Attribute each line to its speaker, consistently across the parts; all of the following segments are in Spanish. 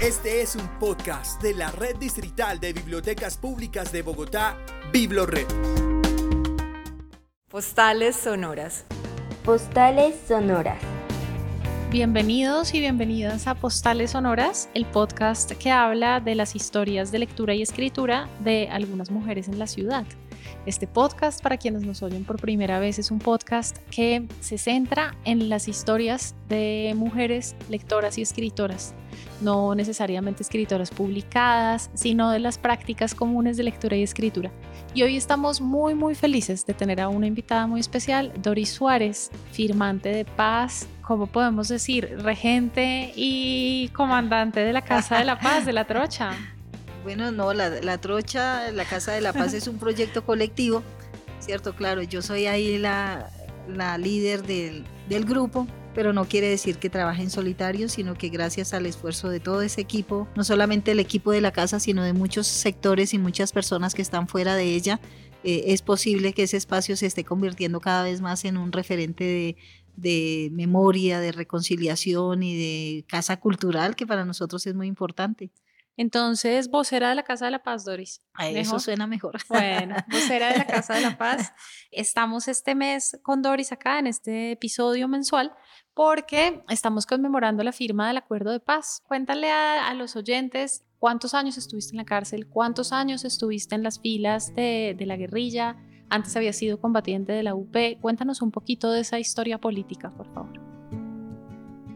Speaker 1: Este es un podcast de la Red Distrital de Bibliotecas Públicas de Bogotá, BibloRed.
Speaker 2: Postales sonoras.
Speaker 3: Postales sonoras.
Speaker 4: Bienvenidos y bienvenidas a Postales Sonoras, el podcast que habla de las historias de lectura y escritura de algunas mujeres en la ciudad. Este podcast, para quienes nos oyen por primera vez, es un podcast que se centra en las historias de mujeres lectoras y escritoras, no necesariamente escritoras publicadas, sino de las prácticas comunes de lectura y escritura. Y hoy estamos muy, muy felices de tener a una invitada muy especial, Doris Suárez, firmante de paz, ¿cómo podemos decir? Regente y comandante de la Casa de la Paz, de la Trocha.
Speaker 5: Bueno, no, la, Trocha, la Casa de la Paz es un proyecto colectivo, ¿cierto? Claro, yo soy ahí la, líder del, del grupo, pero no quiere decir que trabaje en solitario, sino que gracias al esfuerzo de todo ese equipo, no solamente el equipo de la casa, sino de muchos sectores y muchas personas que están fuera de ella, eh, es posible que ese espacio se esté convirtiendo cada vez más en un referente de, de memoria, de reconciliación y de casa cultural, que para nosotros es muy importante.
Speaker 4: Entonces, vocera de la Casa de la Paz, Doris.
Speaker 5: eso suena mejor.
Speaker 4: Bueno, vocera de la Casa de la Paz. Estamos este mes con Doris acá en este episodio mensual porque estamos conmemorando la firma del acuerdo de paz. Cuéntale a, los oyentes cuántos años estuviste en la cárcel, cuántos años estuviste en las filas de, de la guerrilla, antes había sido combatiente de la UP. Cuéntanos un poquito de esa historia política, por favor.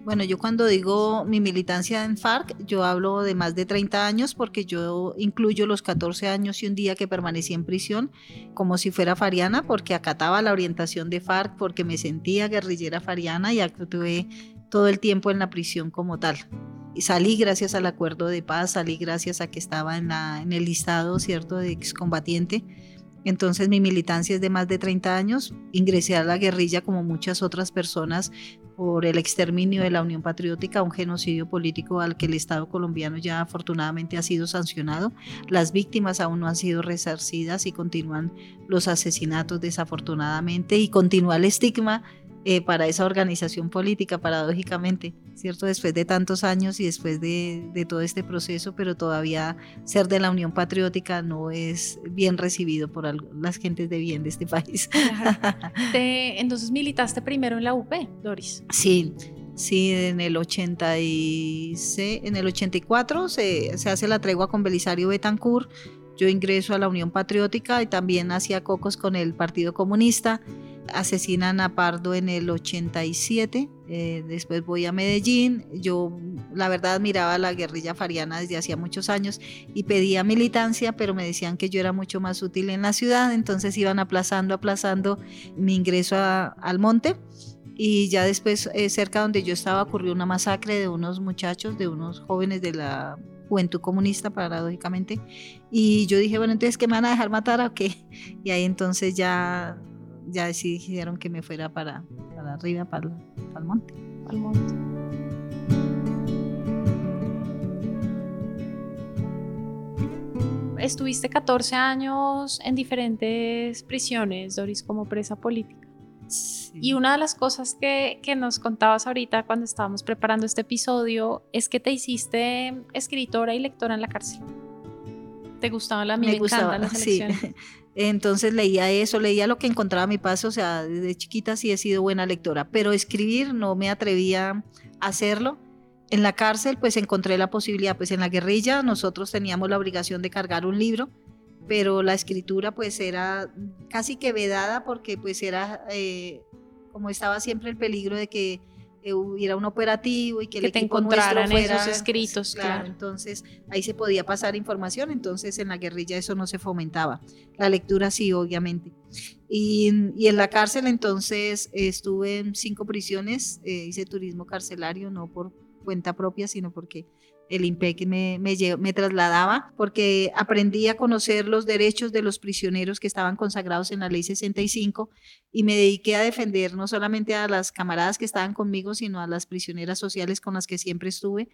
Speaker 5: Bueno, yo cuando digo mi militancia en FARC, yo hablo de más de 30 años porque yo incluyo los 14 años y un día que permanecí en prisión como si fuera fariana porque acataba la orientación de FARC, porque me sentía guerrillera fariana y actué todo el tiempo en la prisión como tal. Y salí gracias al acuerdo de paz, salí gracias a que estaba en, la, en el listado, ¿cierto?, de excombatiente entonces mi militancia es de más de 30 años. Ingresé a la guerrilla como muchas otras personas por el exterminio de la Unión Patriótica, un genocidio político al que el Estado colombiano ya afortunadamente ha sido sancionado. Las víctimas aún no han sido resarcidas y continúan los asesinatos desafortunadamente y continúa el estigma eh, para esa organización política, paradójicamente, ¿cierto? Después de tantos años y después de, todo este proceso, pero todavía ser de la Unión Patriótica no es bien recibido por las gentes de bien de este país.
Speaker 4: entonces militaste primero en la UP, Doris.
Speaker 5: Sí, Sí, en el 86, en el 84 se, se, hace la tregua con Belisario Betancourt. Yo ingreso a la Unión Patriótica y también hacía cocos con el Partido Comunista asesinan a Pardo en el 87, eh, después voy a Medellín, yo la verdad admiraba la guerrilla fariana desde hacía muchos años y pedía militancia, pero me decían que yo era mucho más útil en la ciudad, entonces iban aplazando, aplazando mi ingreso al monte y ya después eh, cerca donde yo estaba ocurrió una masacre de unos muchachos, de unos jóvenes de la juventud comunista, paradójicamente. Y yo dije, bueno, entonces, ¿qué me van a dejar matar o qué? Y ahí entonces ya ya decidieron que me fuera para, para arriba, para, el monte.
Speaker 4: Al monte. Estuviste 14 años en diferentes prisiones, Doris, como presa política. Y una de las cosas que, que, nos contabas ahorita cuando estábamos preparando este episodio es que te hiciste escritora y lectora en la cárcel. ¿Te gustaba la
Speaker 5: me, me gustaba, las sí. Entonces leía eso, leía lo que encontraba a mi paso, o sea, desde chiquita sí he sido buena lectora, pero escribir no me atrevía a hacerlo. En la cárcel pues encontré la posibilidad, pues en la guerrilla nosotros teníamos la obligación de cargar un libro, pero la escritura pues era casi que vedada porque pues era, eh, como estaba siempre el peligro de que hubiera un operativo y que,
Speaker 4: que te encontraran esos escritos.
Speaker 5: Claro, entonces ahí se podía pasar información, entonces en la guerrilla eso no se fomentaba. La lectura sí, obviamente. Y, en la cárcel entonces estuve en cinco prisiones, eh, hice turismo carcelario, no por cuenta propia, sino porque el IMPEC me, trasladaba porque aprendí a conocer los derechos de los prisioneros que estaban consagrados en la ley 65 y me dediqué a defender no solamente a las camaradas que estaban conmigo, sino a las prisioneras sociales con las que siempre estuve.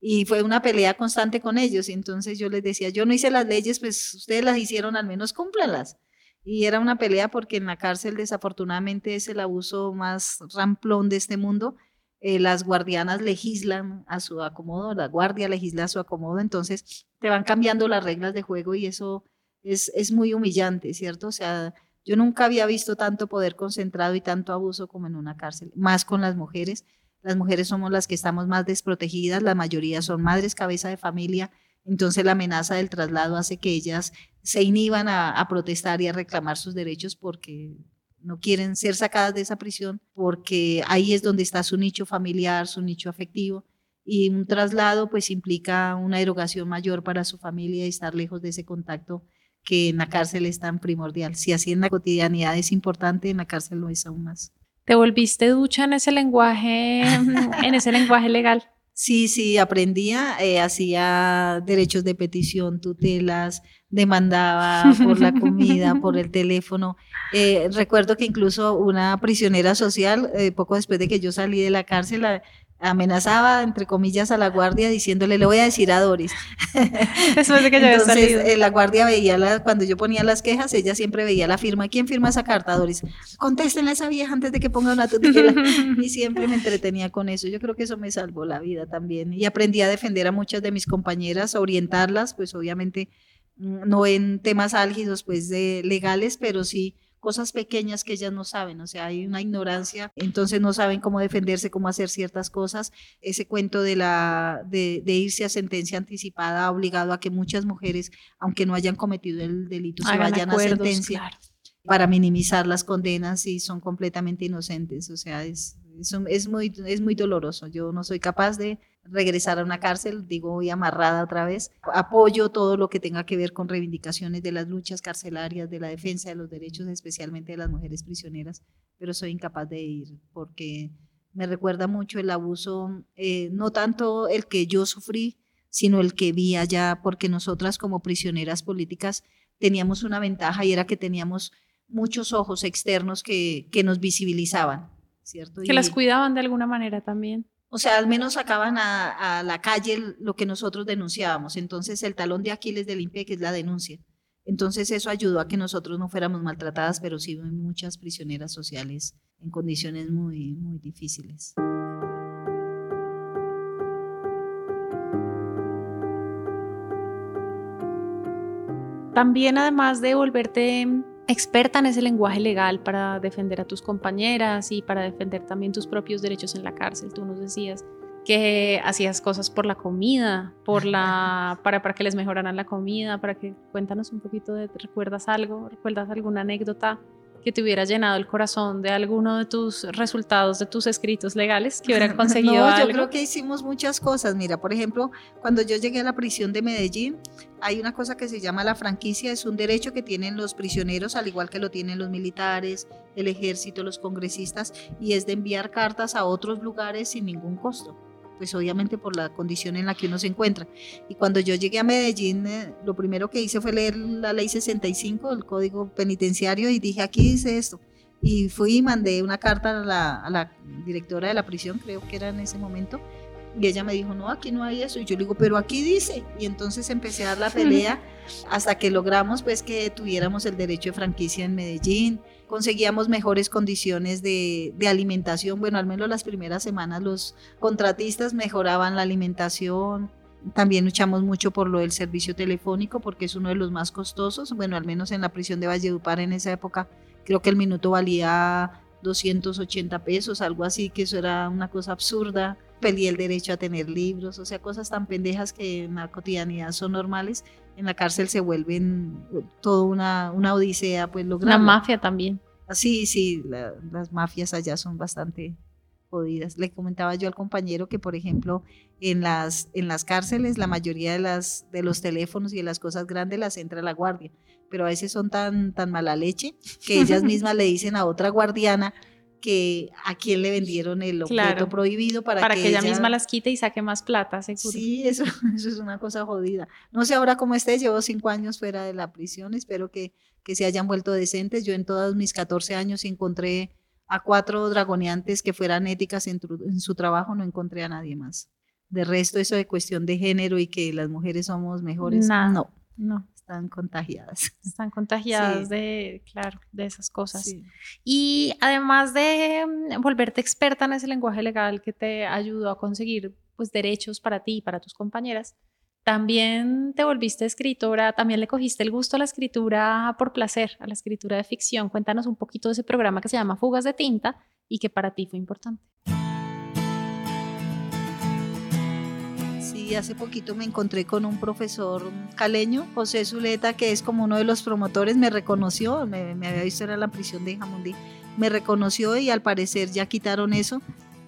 Speaker 5: Y fue una pelea constante con ellos. Entonces yo les decía, yo no hice las leyes, pues ustedes las hicieron, al menos cúmplanlas. Y era una pelea porque en la cárcel desafortunadamente es el abuso más ramplón de este mundo eh, las guardianas legislan a su acomodo, la guardia legisla a su acomodo, entonces te van cambiando las reglas de juego y eso es, es muy humillante, ¿cierto? O sea, yo nunca había visto tanto poder concentrado y tanto abuso como en una cárcel, más con las mujeres. Las mujeres somos las que estamos más desprotegidas, la mayoría son madres, cabeza de familia, entonces la amenaza del traslado hace que ellas se inhiban a, protestar y a reclamar sus derechos porque no quieren ser sacadas de esa prisión, porque ahí es donde está su nicho familiar, su nicho afectivo. Y un traslado pues implica una erogación mayor para su familia y estar lejos de ese contacto que en la cárcel es tan primordial. Si así en la cotidianidad es importante, en la cárcel lo es aún más.
Speaker 4: ¿Te volviste ducha en ese lenguaje, en ese lenguaje legal?
Speaker 5: Sí, sí, aprendía, eh, hacía derechos de petición, tutelas, demandaba por la comida, por el teléfono. Eh, recuerdo que incluso una prisionera social, eh, poco después de que yo salí de la cárcel, amenazaba, entre comillas, a la guardia diciéndole, le voy a decir a Doris.
Speaker 4: Después de que yo
Speaker 5: Entonces, eh, la guardia veía, la, cuando yo ponía las quejas, ella siempre veía la firma. ¿Quién firma esa carta, Doris? Contéstenle a esa vieja antes de que ponga una tutela. y siempre me entretenía con eso. Yo creo que eso me salvó la vida también. Y aprendí a defender a muchas de mis compañeras, a orientarlas, pues obviamente no en temas álgidos, pues de legales, pero sí cosas pequeñas que ellas no saben, o sea, hay una ignorancia, entonces no saben cómo defenderse, cómo hacer ciertas cosas. Ese cuento de, la, de, irse a sentencia anticipada ha obligado a que muchas mujeres, aunque no hayan cometido el delito, se vayan a sentencia. para minimizar las condenas y son completamente inocentes. O sea, es, es, muy, es muy doloroso. Yo no soy capaz de regresar a una cárcel, digo, voy amarrada otra vez. Apoyo todo lo que tenga que ver con reivindicaciones de las luchas carcelarias, de la defensa de los derechos, especialmente de las mujeres prisioneras, pero soy incapaz de ir porque me recuerda mucho el abuso, eh, no tanto el que yo sufrí, sino el que vi allá, porque nosotras como prisioneras políticas teníamos una ventaja y era que teníamos muchos ojos externos que, que nos visibilizaban, ¿cierto?
Speaker 4: Que las cuidaban de alguna manera también.
Speaker 5: O sea, al menos sacaban a, la calle lo que nosotros denunciábamos. Entonces, el talón de Aquiles del INPE, que es la denuncia. Entonces, eso ayudó a que nosotros no fuéramos maltratadas, pero sí muchas prisioneras sociales en condiciones muy, muy difíciles.
Speaker 4: También, además de volverte experta en ese lenguaje legal para defender a tus compañeras y para defender también tus propios derechos en la cárcel. Tú nos decías que hacías cosas por la comida, por la, para, para que les mejoraran la comida, para que cuéntanos un poquito de, ¿recuerdas algo? ¿Recuerdas alguna anécdota que te hubiera llenado el corazón de alguno de tus resultados de tus escritos legales que hubieran conseguido no,
Speaker 5: yo creo que hicimos muchas cosas. Mira, por ejemplo, cuando yo llegué a la prisión de Medellín, hay una cosa que se llama la franquicia, es un derecho que tienen los prisioneros, al igual que lo tienen los militares, el ejército, los congresistas, y es de enviar cartas a otros lugares sin ningún costo pues obviamente por la condición en la que uno se encuentra. Y cuando yo llegué a Medellín, eh, lo primero que hice fue leer la ley 65, el código penitenciario, y dije, aquí dice esto. Y fui y mandé una carta a la, a la directora de la prisión, creo que era en ese momento, y ella me dijo, no, aquí no hay eso. Y yo le digo, pero aquí dice. Y entonces empecé a dar la pelea hasta que logramos pues que tuviéramos el derecho de franquicia en Medellín. Conseguíamos mejores condiciones de, de alimentación. Bueno, al menos las primeras semanas los contratistas mejoraban la alimentación. También luchamos mucho por lo del servicio telefónico porque es uno de los más costosos. Bueno, al menos en la prisión de Valledupar en esa época creo que el minuto valía 280 pesos, algo así, que eso era una cosa absurda peleé el derecho a tener libros, o sea, cosas tan pendejas que en la cotidianidad son normales, en la cárcel se vuelven uh, toda una, una odisea, pues lograr.
Speaker 4: La mafia también.
Speaker 5: Sí, sí, las mafias allá son bastante jodidas. Le comentaba yo al compañero que, por ejemplo, en las, en las cárceles la mayoría de, las, de los teléfonos y de las cosas grandes las entra la guardia, pero a veces son tan, tan mala leche que ellas mismas le dicen a otra guardiana, que a quién le vendieron el objeto prohibido para,
Speaker 4: para que, ella, misma las quite y saque más plata, seguro.
Speaker 5: Sí, eso, eso es una cosa jodida. No sé ahora cómo esté, llevo cinco años fuera de la prisión, espero que, que se hayan vuelto decentes. Yo en todos mis 14 años encontré a cuatro dragoneantes que fueran éticas en, su trabajo, no encontré a nadie más. De resto, eso de cuestión de género y que las mujeres somos mejores, no.
Speaker 4: No,
Speaker 5: están contagiadas.
Speaker 4: Están contagiadas de, claro, de esas cosas. Y además de mm, volverte experta en ese lenguaje legal que te ayudó a conseguir pues derechos para ti y para tus compañeras, también te volviste escritora, también le cogiste el gusto a la escritura por placer, a la escritura de ficción. Cuéntanos un poquito de ese programa que se llama Fugas de Tinta y que para ti fue importante.
Speaker 5: Sí, hace poquito me encontré con un profesor caleño, José Zuleta, que es como uno de los promotores, me reconoció, me, había visto en la prisión de Jamundí, me reconoció y al parecer ya quitaron eso.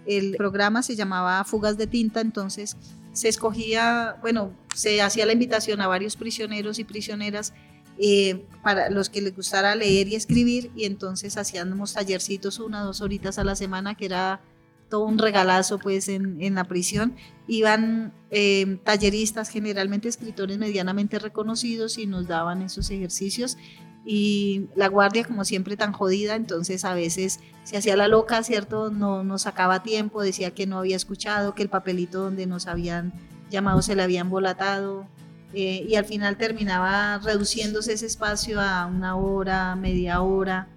Speaker 5: El programa se llamaba Fugas de Tinta, entonces se escogía, bueno, se hacía la invitación a varios prisioneros y prisioneras eh, para los que les gustara leer y escribir y entonces hacíamos tallercitos una, dos horitas a la semana que era todo un regalazo pues en, en la prisión. Iban eh, talleristas, generalmente escritores medianamente reconocidos y nos daban esos ejercicios y la guardia como siempre tan jodida, entonces a veces se hacía la loca, ¿cierto? No nos sacaba tiempo, decía que no había escuchado, que el papelito donde nos habían llamado se le habían volatado eh, y al final terminaba reduciéndose ese espacio a una hora, media hora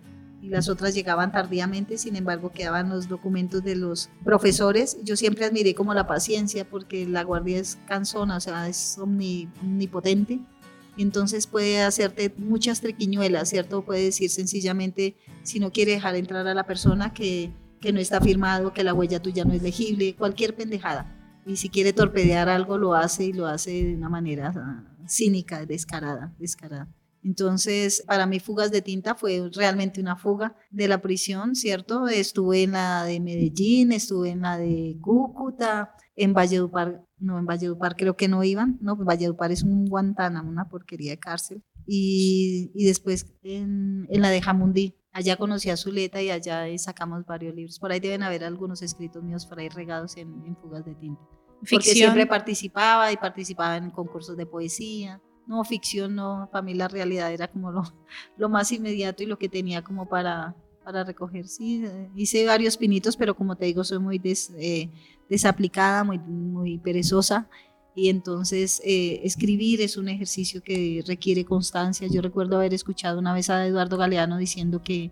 Speaker 5: y las otras llegaban tardíamente, sin embargo quedaban los documentos de los profesores. Yo siempre admiré como la paciencia porque la guardia es cansona, o sea, es omnipotente. Entonces puede hacerte muchas trequiñuelas, ¿cierto? Puede decir sencillamente, si no quiere dejar entrar a la persona, que, que no está firmado, que la huella tuya no es legible, cualquier pendejada. Y si quiere torpedear algo, lo hace y lo hace de una manera ah, cínica, descarada, descarada. Entonces, para mí Fugas de Tinta fue realmente una fuga de la prisión, ¿cierto? Estuve en la de Medellín, estuve en la de Cúcuta, en Valledupar, no, en Valledupar creo que no iban, no, Valledupar es un Guantánamo, una porquería de cárcel. Y, y después en, en, la de Jamundí, allá conocí a Zuleta y allá sacamos varios libros. Por ahí deben haber algunos escritos míos por ahí regados en, en Fugas de Tinta. Porque siempre participaba y participaba en concursos de poesía no, ficción no, para mí la realidad era como lo, lo más inmediato y lo que tenía como para, para recoger. Sí, hice varios pinitos, pero como te digo, soy muy eh, desaplicada, muy, muy perezosa. Y entonces eh, escribir es un ejercicio que requiere constancia. Yo recuerdo haber escuchado una vez a Eduardo Galeano diciendo que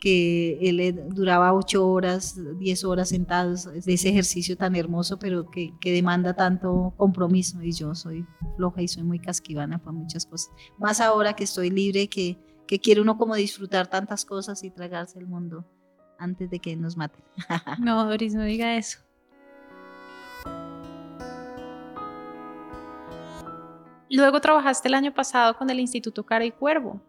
Speaker 5: que él duraba ocho horas, diez horas sentados de ese ejercicio tan hermoso, pero que, que, demanda tanto compromiso. Y yo soy floja y soy muy casquivana para muchas cosas. Más ahora que estoy libre, que, que quiere uno como disfrutar tantas cosas y tragarse el mundo antes de que nos maten.
Speaker 4: no, Doris, no diga eso. Luego trabajaste el año pasado con el Instituto Cara y Cuervo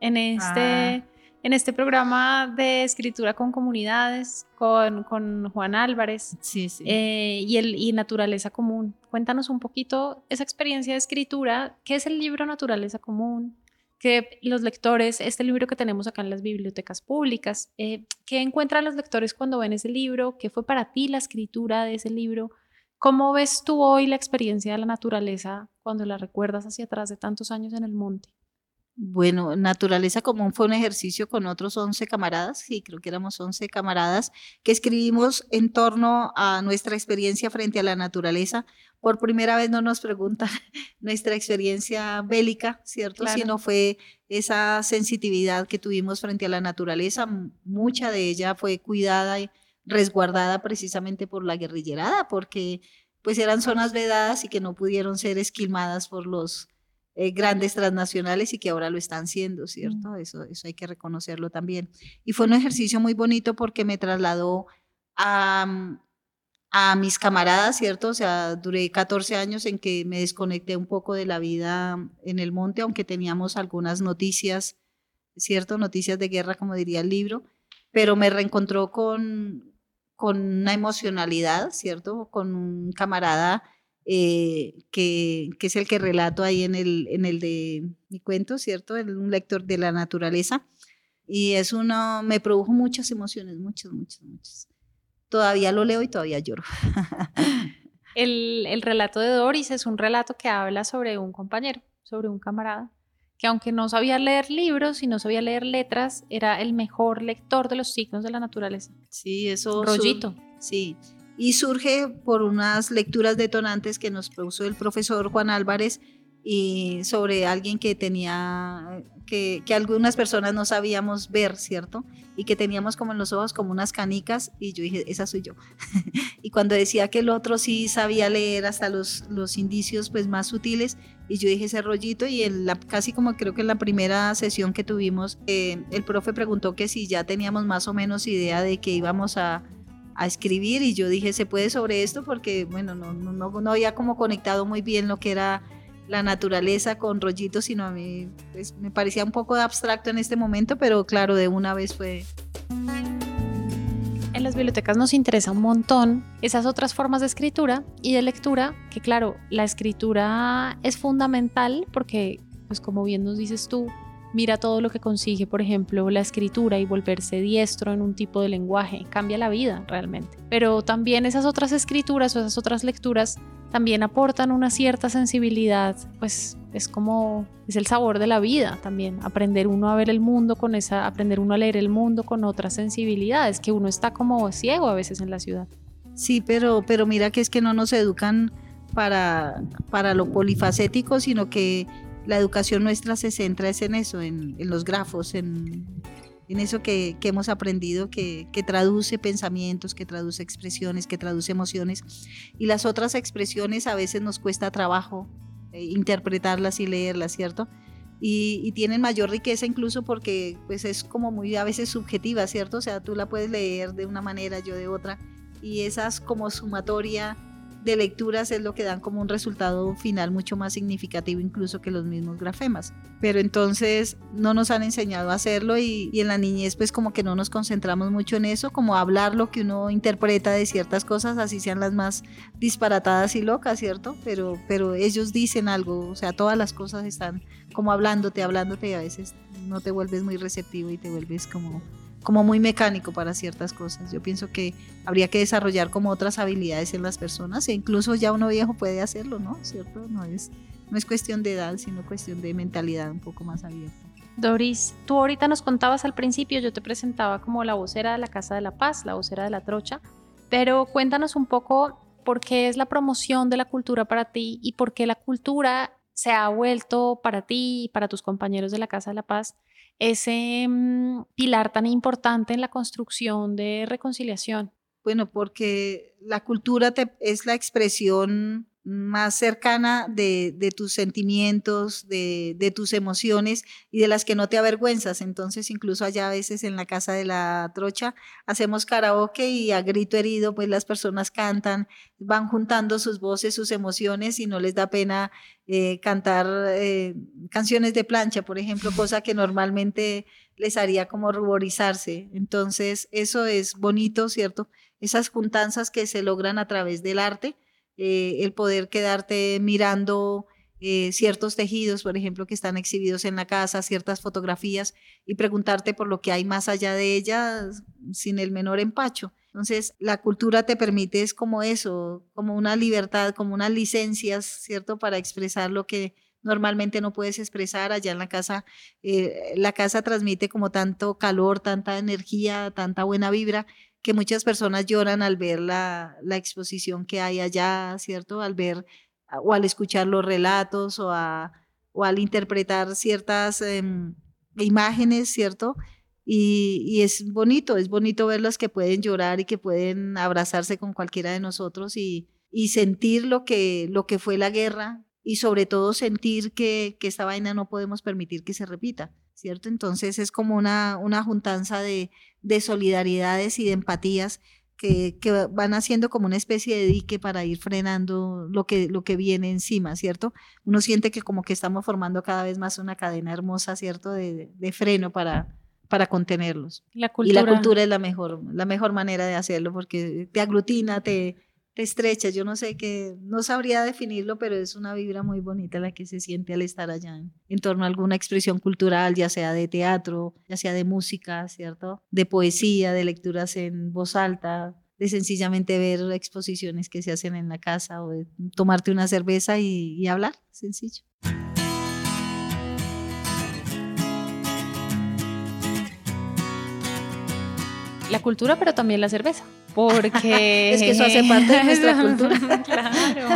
Speaker 4: en este... Ah en este programa de escritura con comunidades, con, con Juan Álvarez
Speaker 5: sí, sí.
Speaker 4: Eh, y, el, y Naturaleza Común. Cuéntanos un poquito esa experiencia de escritura. ¿Qué es el libro Naturaleza Común? Que los lectores, este libro que tenemos acá en las bibliotecas públicas, eh, ¿qué encuentran los lectores cuando ven ese libro? ¿Qué fue para ti la escritura de ese libro? ¿Cómo ves tú hoy la experiencia de la naturaleza cuando la recuerdas hacia atrás de tantos años en el monte?
Speaker 5: Bueno, Naturaleza Común fue un ejercicio con otros 11 camaradas, sí, creo que éramos 11 camaradas, que escribimos en torno a nuestra experiencia frente a la naturaleza. Por primera vez no nos preguntan nuestra experiencia bélica, ¿cierto? Sino fue esa sensitividad que tuvimos frente a la naturaleza. Mucha de ella fue cuidada y resguardada precisamente por la guerrillerada, porque pues eran zonas vedadas y que no pudieron ser esquilmadas por los eh, grandes transnacionales y que ahora lo están siendo, ¿cierto? Mm. Eso, eso hay que reconocerlo también. Y fue un ejercicio muy bonito porque me trasladó a, mm, a mis camaradas, ¿cierto? O sea, duré 14 años en que me desconecté un poco de la vida en el monte, aunque teníamos algunas noticias, ¿cierto? Noticias de guerra, como diría el libro, pero me reencontró con, con una emocionalidad, ¿cierto? Con un camarada eh, que, que, es el que relato ahí en el, en el de mi cuento, ¿cierto? un lector de la naturaleza. Y es uno, me produjo muchas emociones, muchas, muchas, muchas. Todavía lo leo y todavía lloro.
Speaker 4: el, el relato de Doris es un relato que habla sobre un compañero, sobre un camarada, que aunque no sabía leer libros y no sabía leer letras, era el mejor lector de los signos de la naturaleza.
Speaker 5: Sí, eso.
Speaker 4: Rollito.
Speaker 5: Sí, y surge por unas lecturas detonantes que nos propuso el profesor Juan Álvarez y sobre alguien que tenía, que, que, algunas personas no sabíamos ver, ¿cierto? Y que teníamos como en los ojos como unas canicas y yo dije, esa soy yo. y cuando decía que el otro sí sabía leer hasta los, los indicios pues más sutiles y yo dije ese rollito y en la, casi como creo que en la primera sesión que tuvimos, eh, el profe preguntó que si ya teníamos más o menos idea de que íbamos a a escribir y yo dije, ¿se puede sobre esto? Porque, bueno, no, no, no, había como conectado muy bien lo que era la naturaleza con rollitos, sino a mí pues, me parecía un poco abstracto en este momento, pero claro, de una vez fue...
Speaker 4: En las bibliotecas nos interesa un montón esas otras formas de escritura y de lectura, que claro, la escritura es fundamental porque, pues como bien nos dices tú, mira todo lo que consigue, por ejemplo, la escritura y volverse diestro en un tipo de lenguaje, cambia la vida realmente. Pero también esas otras escrituras o esas otras lecturas también aportan una cierta sensibilidad, pues es como es el sabor de la vida también, aprender uno a ver el mundo con esa, aprender uno a leer el mundo con otras sensibilidades, que uno está como ciego a veces en la ciudad.
Speaker 5: Sí, pero, pero mira que es que no nos educan para, para lo polifacético, sino que la educación nuestra se centra en eso, en, los grafos, en, eso que, hemos aprendido, que, traduce pensamientos, que traduce expresiones, que traduce emociones. Y las otras expresiones a veces nos cuesta trabajo eh, interpretarlas y leerlas, ¿cierto? Y, tienen mayor riqueza incluso porque pues es como muy a veces subjetiva, ¿cierto? O sea, tú la puedes leer de una manera, yo de otra. Y esas como sumatoria de lecturas es lo que dan como un resultado final mucho más significativo incluso que los mismos grafemas. Pero entonces no nos han enseñado a hacerlo y, en la niñez pues como que no nos concentramos mucho en eso, como hablar lo que uno interpreta de ciertas cosas, así sean las más disparatadas y locas, ¿cierto? Pero, pero ellos dicen algo, o sea, todas las cosas están como hablándote, hablándote y a veces no te vuelves muy receptivo y te vuelves como como muy mecánico para ciertas cosas. Yo pienso que habría que desarrollar como otras habilidades en las personas e incluso ya uno viejo puede hacerlo, ¿no? ¿Cierto? No es, no es cuestión de edad, sino cuestión de mentalidad un poco más abierta.
Speaker 4: Doris, tú ahorita nos contabas al principio, yo te presentaba como la vocera de la Casa de la Paz, la vocera de la Trocha, pero cuéntanos un poco por qué es la promoción de la cultura para ti y por qué la cultura se ha vuelto para ti y para tus compañeros de la Casa de la Paz ese mm, pilar tan importante en la construcción de reconciliación?
Speaker 5: Bueno, porque la cultura es la expresión más cercana de, tus sentimientos, de, tus emociones y de las que no te avergüenzas. Entonces, incluso allá a veces en la casa de la trocha hacemos karaoke y a grito herido, pues las personas cantan, van juntando sus voces, sus emociones y no les da pena eh, cantar eh, canciones de plancha, por ejemplo, cosa que normalmente les haría como ruborizarse. Entonces, eso es bonito, ¿cierto? Esas juntanzas que se logran a través del arte eh, el poder quedarte mirando eh, ciertos tejidos, por ejemplo, que están exhibidos en la casa, ciertas fotografías y preguntarte por lo que hay más allá de ellas sin el menor empacho. Entonces, la cultura te permite es como eso, como una libertad, como unas licencias, ¿cierto? Para expresar lo que normalmente no puedes expresar allá en la casa. Eh, la casa transmite como tanto calor, tanta energía, tanta buena vibra, que muchas personas lloran al ver la, exposición que hay allá, ¿cierto? Al ver o al escuchar los relatos o, o al interpretar ciertas em, imágenes, ¿cierto? Y, es bonito, es bonito verlas que pueden llorar y que pueden abrazarse con cualquiera de nosotros y, sentir lo que, lo que fue la guerra y sobre todo sentir que, que esta vaina no podemos permitir que se repita. ¿Cierto? Entonces es como una, una juntanza de, solidaridades y de empatías que, van haciendo como una especie de dique para ir frenando lo que, lo que viene encima, ¿cierto? Uno siente que como que estamos formando cada vez más una cadena hermosa, ¿cierto? De, freno para, para contenerlos. y la cultura es la mejor, la mejor manera de hacerlo porque te aglutina, te estrecha, yo no sé qué, no sabría definirlo, pero es una vibra muy bonita la que se siente al estar allá en, torno a alguna expresión cultural, ya sea de teatro, ya sea de música, ¿cierto? De poesía, de lecturas en voz alta, de sencillamente ver exposiciones que se hacen en la casa o de tomarte una cerveza y, y hablar, sencillo.
Speaker 4: La cultura, pero también la cerveza, porque...
Speaker 5: es que eso hace parte de nuestra cultura.
Speaker 4: claro.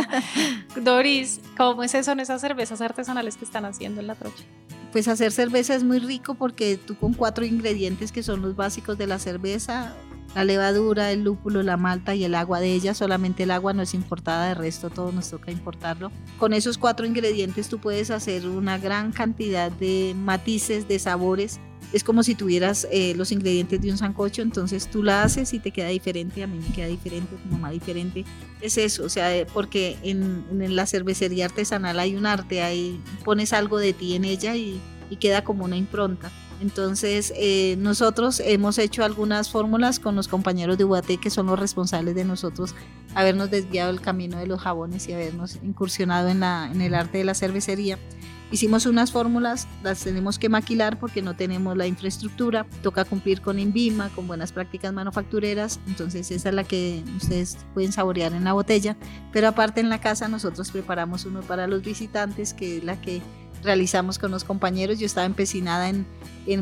Speaker 4: Doris, ¿cómo son esas cervezas artesanales que están haciendo en la trocha?
Speaker 5: Pues hacer cerveza es muy rico porque tú con cuatro ingredientes que son los básicos de la cerveza, la levadura, el lúpulo, la malta y el agua de ella. Solamente el agua no es importada, de resto todo nos toca importarlo. Con esos cuatro ingredientes tú puedes hacer una gran cantidad de matices, de sabores. Es como si tuvieras eh, los ingredientes de un sancocho, entonces tú la haces y te queda diferente, a mí me queda diferente, a tu mamá diferente. Es eso, o sea, eh, porque en, la cervecería artesanal hay un arte, ahí pones algo de ti en ella y, y queda como una impronta. Entonces, eh, nosotros hemos hecho algunas fórmulas con los compañeros de UAT que son los responsables de nosotros habernos desviado el camino de los jabones y habernos incursionado en, la, en el arte de la cervecería. Hicimos unas fórmulas, las tenemos que maquilar porque no tenemos la infraestructura, toca cumplir con INVIMA, con buenas prácticas manufactureras, entonces esa es la que ustedes pueden saborear en la botella, pero aparte en la casa nosotros preparamos uno para los visitantes, que es la que realizamos con los compañeros. Yo estaba empecinada en,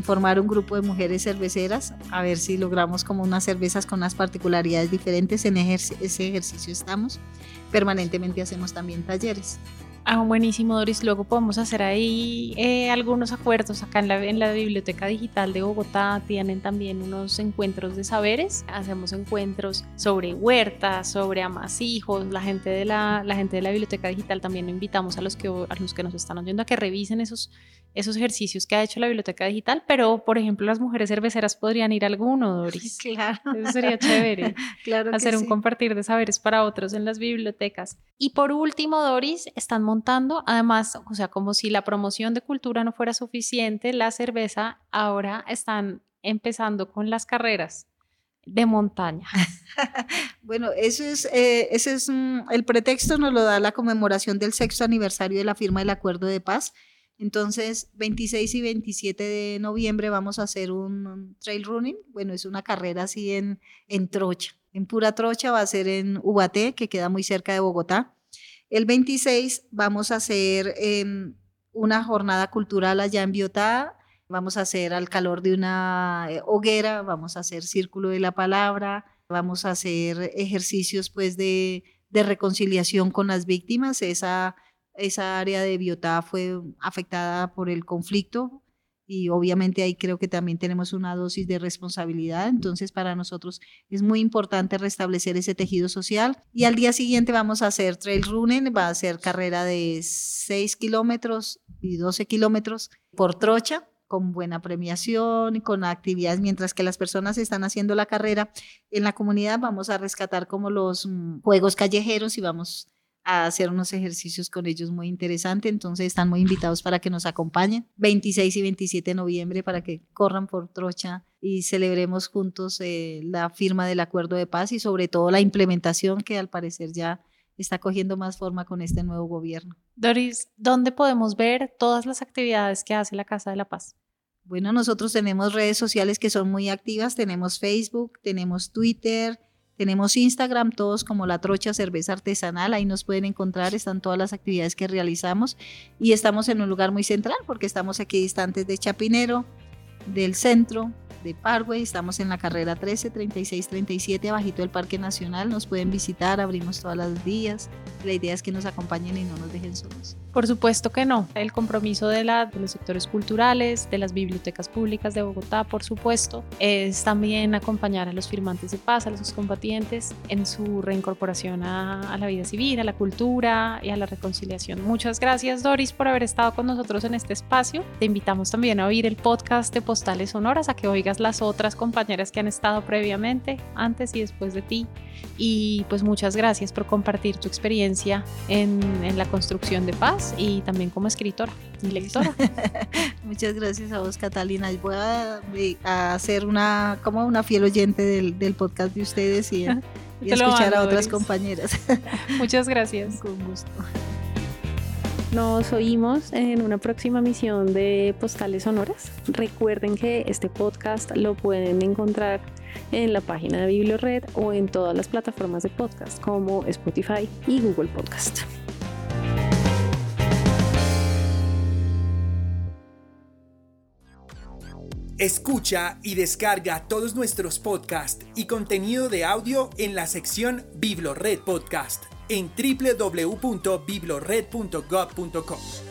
Speaker 5: formar un grupo de mujeres cerveceras, a ver si logramos como unas cervezas con unas particularidades diferentes. En ese ejercicio estamos. Permanentemente hacemos también talleres.
Speaker 4: Ah, buenísimo, Doris. Luego podemos hacer ahí eh, algunos acuerdos. Acá en la, en la Biblioteca Digital de Bogotá tienen también unos encuentros de saberes. Hacemos encuentros sobre huertas, sobre amasijos. La gente de la, la gente de la Biblioteca Digital también invitamos a los que, a los que nos están oyendo a que revisen esos esos ejercicios que ha hecho la biblioteca digital, pero por ejemplo las mujeres cerveceras podrían ir a alguno, Doris.
Speaker 5: Claro.
Speaker 4: Eso sería chévere.
Speaker 5: claro.
Speaker 4: Hacer un
Speaker 5: sí.
Speaker 4: compartir de saberes para otros en las bibliotecas. Y por último, Doris, están montando, además, o sea, como si la promoción de cultura no fuera suficiente, la cerveza, ahora están empezando con las carreras de montaña.
Speaker 5: bueno, eso es, eh, ese es mm, el pretexto, nos lo da la conmemoración del sexto aniversario de la firma del Acuerdo de Paz. Entonces, 26 y 27 de noviembre vamos a hacer un, trail running. Bueno, es una carrera así en, en trocha. En pura trocha va a ser en Ubaté, que queda muy cerca de Bogotá. El 26 vamos a hacer eh, una jornada cultural allá en Biotá. Vamos a hacer al calor de una hoguera, vamos a hacer círculo de la palabra, vamos a hacer ejercicios pues de reconciliación con las víctimas. Esa esa área de Biotá fue afectada por el conflicto y obviamente ahí creo que también tenemos una dosis de responsabilidad, entonces para nosotros es muy importante restablecer ese tejido social y al día siguiente vamos a hacer trail running, va a ser carrera de 6 kilómetros y 12 kilómetros por trocha con buena premiación y con actividades. Mientras que las personas están haciendo la carrera en la comunidad vamos a rescatar como los um, juegos callejeros y vamos a hacer unos ejercicios con ellos muy interesantes, entonces están muy invitados para que nos acompañen 26 y 27 de noviembre para que corran por Trocha y celebremos juntos eh, la firma del acuerdo de paz y sobre todo la implementación que al parecer ya está cogiendo más forma con este nuevo gobierno.
Speaker 4: Doris, ¿dónde podemos ver todas las actividades que hace la Casa de la Paz?
Speaker 5: Bueno, nosotros tenemos redes sociales que son muy activas, tenemos Facebook, tenemos Twitter, tenemos Instagram, todos como La Trocha Cerveza Artesanal, ahí nos pueden encontrar, están todas las actividades que realizamos y estamos en un lugar muy central porque estamos aquí distantes de Chapinero, del centro, de Parkway, estamos en la carrera 13, 36, 37, abajito del Parque Nacional, nos pueden visitar, abrimos todas las días, la idea es que nos acompañen y no nos dejen solos.
Speaker 4: Por supuesto que no. El compromiso de, la, de, los sectores culturales, de las bibliotecas públicas de Bogotá, por supuesto, es también acompañar a los firmantes de paz, a los combatientes, en su reincorporación a, a, la vida civil, a la cultura y a la reconciliación. Muchas gracias, Doris, por haber estado con nosotros en este espacio. Te invitamos también a oír el podcast de Postales Sonoras, a que oigas las otras compañeras que han estado previamente, antes y después de ti. Y pues muchas gracias por compartir tu experiencia en, en la construcción de paz y también como escritora y lectora.
Speaker 5: Muchas gracias a vos, Catalina. Voy a, a, hacer una como una fiel oyente del, del podcast de ustedes y, y escuchar a otras compañeras.
Speaker 4: Muchas gracias.
Speaker 5: Con gusto.
Speaker 4: Nos oímos en una próxima misión de Postales Sonoras. Recuerden que este podcast lo pueden encontrar en la página de BiblioRed o en todas las plataformas de podcast como Spotify y Google Podcast.
Speaker 1: Escucha y descarga todos nuestros podcasts y contenido de audio en la sección Biblored Podcast en www.biblored.gov.com.